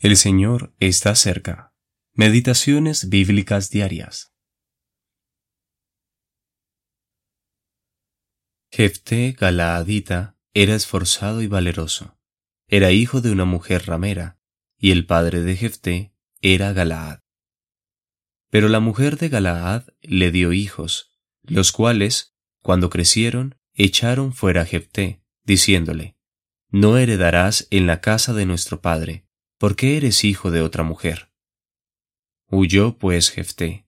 El Señor está cerca. Meditaciones bíblicas diarias. Jefté Galaadita era esforzado y valeroso. Era hijo de una mujer ramera, y el padre de Jefté era Galaad. Pero la mujer de Galaad le dio hijos, los cuales, cuando crecieron, echaron fuera a Jefté, diciéndole, No heredarás en la casa de nuestro padre, porque eres hijo de otra mujer. Huyó pues Jefté,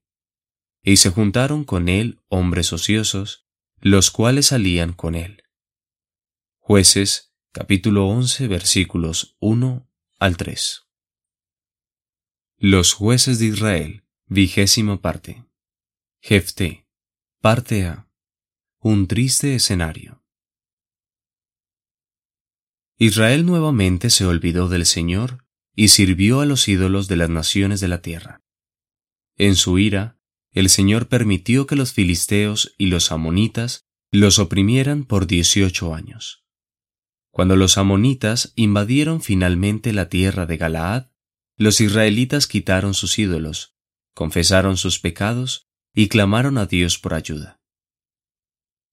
y se juntaron con él hombres ociosos, los cuales salían con él. Jueces, capítulo 11, versículos 1 al 3. Los jueces de Israel, vigésima parte. Jefté, parte A. Un triste escenario. Israel nuevamente se olvidó del Señor y sirvió a los ídolos de las naciones de la tierra. En su ira, el Señor permitió que los filisteos y los amonitas los oprimieran por dieciocho años. Cuando los amonitas invadieron finalmente la tierra de Galaad, los israelitas quitaron sus ídolos, confesaron sus pecados y clamaron a Dios por ayuda.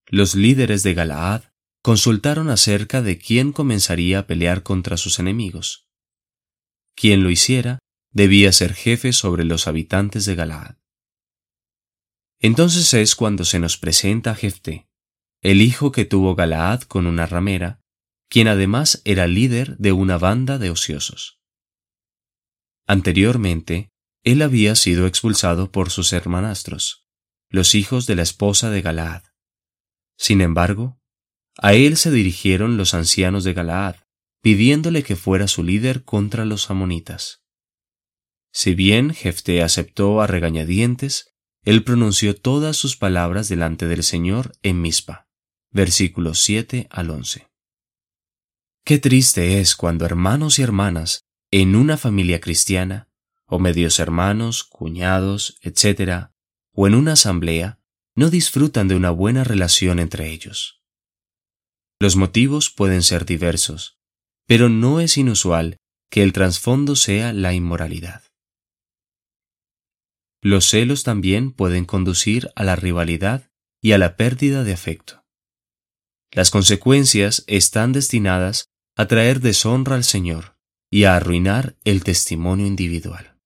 Los líderes de Galaad consultaron acerca de quién comenzaría a pelear contra sus enemigos. Quien lo hiciera debía ser jefe sobre los habitantes de Galaad. Entonces es cuando se nos presenta a Jefté, el hijo que tuvo Galaad con una ramera, quien además era líder de una banda de ociosos. Anteriormente, él había sido expulsado por sus hermanastros, los hijos de la esposa de Galaad. Sin embargo, a él se dirigieron los ancianos de Galaad, pidiéndole que fuera su líder contra los amonitas. Si bien Jefté aceptó a regañadientes, él pronunció todas sus palabras delante del Señor en Mispa. Versículos 7 al 11. Qué triste es cuando hermanos y hermanas, en una familia cristiana, o medios hermanos, cuñados, etc., o en una asamblea, no disfrutan de una buena relación entre ellos. Los motivos pueden ser diversos, pero no es inusual que el trasfondo sea la inmoralidad. Los celos también pueden conducir a la rivalidad y a la pérdida de afecto. Las consecuencias están destinadas a traer deshonra al Señor y a arruinar el testimonio individual.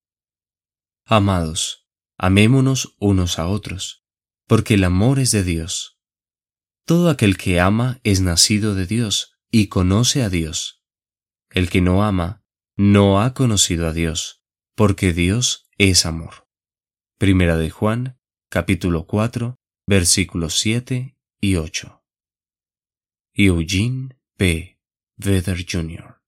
Amados, amémonos unos a otros, porque el amor es de Dios. Todo aquel que ama es nacido de Dios y conoce a Dios. El que no ama no ha conocido a Dios, porque Dios es amor. Primera de Juan, capítulo 4, versículos 7 y 8. Eugene P. Vedder Jr.